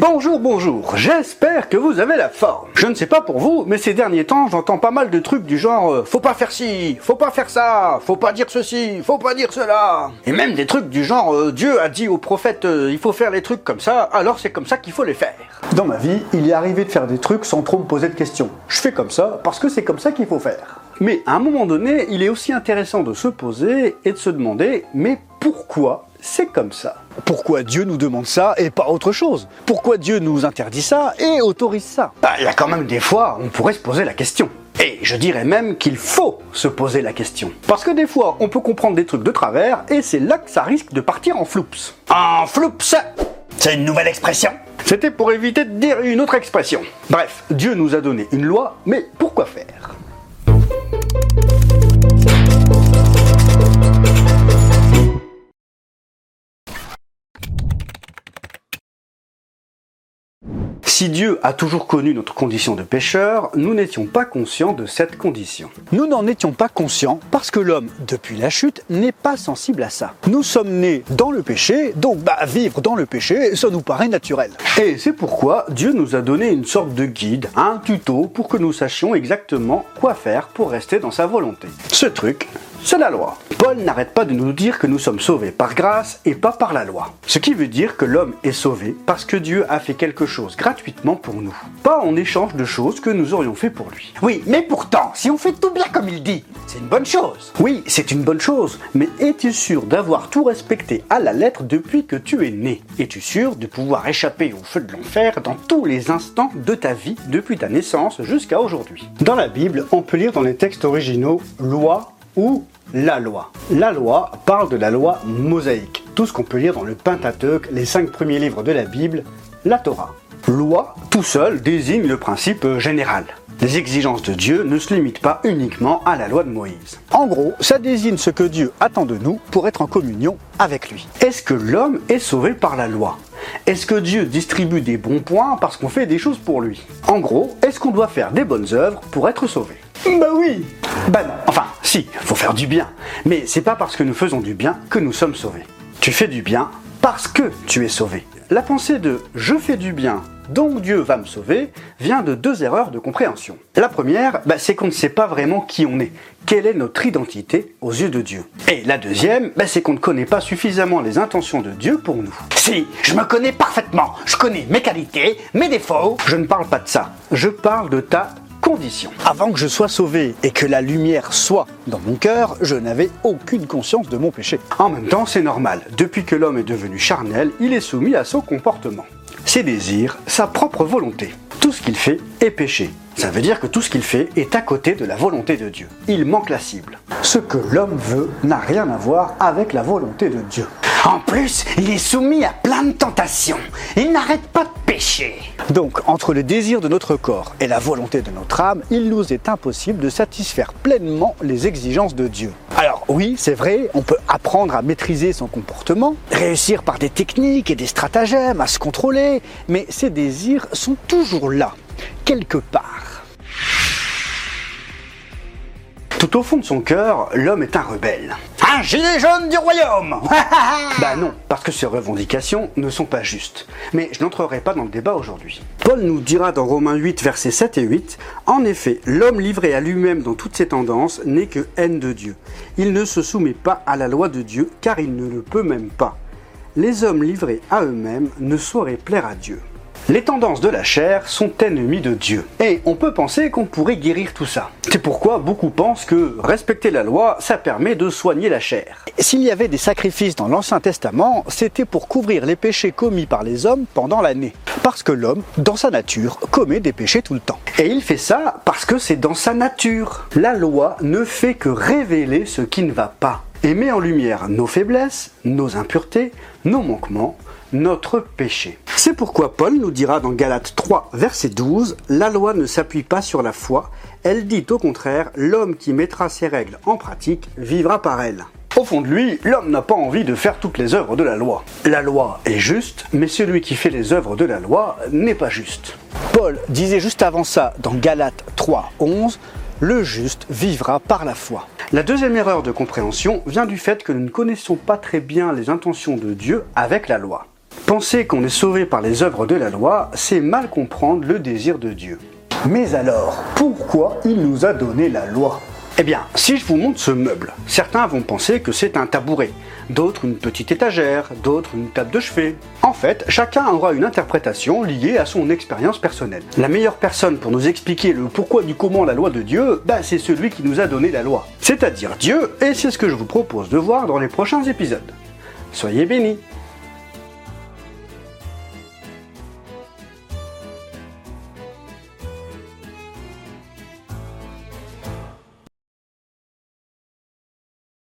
Bonjour, bonjour, j'espère que vous avez la forme. Je ne sais pas pour vous, mais ces derniers temps, j'entends pas mal de trucs du genre euh, faut pas faire ci, faut pas faire ça, faut pas dire ceci, faut pas dire cela. Et même des trucs du genre euh, Dieu a dit au prophète euh, il faut faire les trucs comme ça, alors c'est comme ça qu'il faut les faire. Dans ma vie, il est arrivé de faire des trucs sans trop me poser de questions. Je fais comme ça parce que c'est comme ça qu'il faut faire. Mais à un moment donné, il est aussi intéressant de se poser et de se demander mais pourquoi c'est comme ça? Pourquoi Dieu nous demande ça et pas autre chose? Pourquoi Dieu nous interdit ça et autorise ça? Bah, il y a quand même des fois, on pourrait se poser la question. Et je dirais même qu'il faut se poser la question. Parce que des fois, on peut comprendre des trucs de travers et c'est là que ça risque de partir en floups. En floups C'est une nouvelle expression C'était pour éviter de dire une autre expression. Bref, Dieu nous a donné une loi, mais pourquoi faire? Si Dieu a toujours connu notre condition de pécheur, nous n'étions pas conscients de cette condition. Nous n'en étions pas conscients parce que l'homme, depuis la chute, n'est pas sensible à ça. Nous sommes nés dans le péché, donc bah, vivre dans le péché, ça nous paraît naturel. Et c'est pourquoi Dieu nous a donné une sorte de guide, un tuto, pour que nous sachions exactement quoi faire pour rester dans sa volonté. Ce truc, c'est la loi. Paul n'arrête pas de nous dire que nous sommes sauvés par grâce et pas par la loi. Ce qui veut dire que l'homme est sauvé parce que Dieu a fait quelque chose gratuitement pour nous. Pas en échange de choses que nous aurions fait pour lui. Oui, mais pourtant, si on fait tout bien comme il dit, c'est une bonne chose. Oui, c'est une bonne chose, mais es-tu sûr d'avoir tout respecté à la lettre depuis que tu es né? Es-tu sûr de pouvoir échapper au feu de l'enfer dans tous les instants de ta vie depuis ta naissance jusqu'à aujourd'hui? Dans la Bible, on peut lire dans les textes originaux loi ou la loi. La loi parle de la loi mosaïque, tout ce qu'on peut lire dans le Pentateuque, les cinq premiers livres de la Bible, la Torah. Loi, tout seul, désigne le principe général. Les exigences de Dieu ne se limitent pas uniquement à la loi de Moïse. En gros, ça désigne ce que Dieu attend de nous pour être en communion avec lui. Est-ce que l'homme est sauvé par la loi? Est-ce que Dieu distribue des bons points parce qu'on fait des choses pour lui? En gros, est-ce qu'on doit faire des bonnes œuvres pour être sauvé? Bah oui Bah non, enfin si, faut faire du bien. Mais c'est pas parce que nous faisons du bien que nous sommes sauvés. Tu fais du bien parce que tu es sauvé. La pensée de je fais du bien donc Dieu va me sauver, vient de deux erreurs de compréhension. La première, bah, c'est qu'on ne sait pas vraiment qui on est, quelle est notre identité aux yeux de Dieu? Et la deuxième, bah, c'est qu'on ne connaît pas suffisamment les intentions de Dieu pour nous. Si, je me connais parfaitement, je connais mes qualités, mes défauts. Je ne parle pas de ça, je parle de ta condition. Avant que je sois sauvé et que la lumière soit dans mon cœur, je n'avais aucune conscience de mon péché. En même temps, c'est normal. Depuis que l'homme est devenu charnel, il est soumis à son comportement ses désirs, sa propre volonté. Tout ce qu'il fait est péché. Ça veut dire que tout ce qu'il fait est à côté de la volonté de Dieu. Il manque la cible. Ce que l'homme veut n'a rien à voir avec la volonté de Dieu. En plus, il est soumis à plein de tentations. Il n'arrête pas de Donc, entre le désir de notre corps et la volonté de notre âme, il nous est impossible de satisfaire pleinement les exigences de Dieu. Alors oui, c'est vrai, on peut apprendre à maîtriser son comportement, réussir par des techniques et des stratagèmes à se contrôler, mais ces désirs sont toujours là, quelque part. Tout au fond de son cœur, l'homme est un rebelle. Un gilet jaune du royaume Bah non, parce que ces revendications ne sont pas justes. Mais je n'entrerai pas dans le débat aujourd'hui. Paul nous dira dans Romains 8, versets 7 et 8, En effet, l'homme livré à lui-même dans toutes ses tendances n'est que haine de Dieu. Il ne se soumet pas à la loi de Dieu, car il ne le peut même pas. Les hommes livrés à eux-mêmes ne sauraient plaire à Dieu. Les tendances de la chair sont ennemies de Dieu. Et on peut penser qu'on pourrait guérir tout ça. C'est pourquoi beaucoup pensent que respecter la loi, ça permet de soigner la chair. S'il y avait des sacrifices dans l'Ancien Testament, c'était pour couvrir les péchés commis par les hommes pendant l'année. Parce que l'homme, dans sa nature, commet des péchés tout le temps. Et il fait ça parce que c'est dans sa nature. La loi ne fait que révéler ce qui ne va pas et met en lumière nos faiblesses, nos impuretés, nos manquements, notre péché. C'est pourquoi Paul nous dira dans Galates 3, verset 12, La loi ne s'appuie pas sur la foi, elle dit au contraire, l'homme qui mettra ses règles en pratique vivra par elles. Au fond de lui, l'homme n'a pas envie de faire toutes les œuvres de la loi. La loi est juste, mais celui qui fait les œuvres de la loi n'est pas juste. Paul disait juste avant ça dans Galates 3, 11, le juste vivra par la foi. La deuxième erreur de compréhension vient du fait que nous ne connaissons pas très bien les intentions de Dieu avec la loi. Penser qu'on est sauvé par les œuvres de la loi, c'est mal comprendre le désir de Dieu. Mais alors, pourquoi il nous a donné la loi? Eh bien, si je vous montre ce meuble, certains vont penser que c'est un tabouret, d'autres une petite étagère, d'autres une table de chevet. En fait, chacun aura une interprétation liée à son expérience personnelle. La meilleure personne pour nous expliquer le pourquoi du comment la loi de Dieu, bah, c'est celui qui nous a donné la loi, c'est-à-dire Dieu, et c'est ce que je vous propose de voir dans les prochains épisodes. Soyez bénis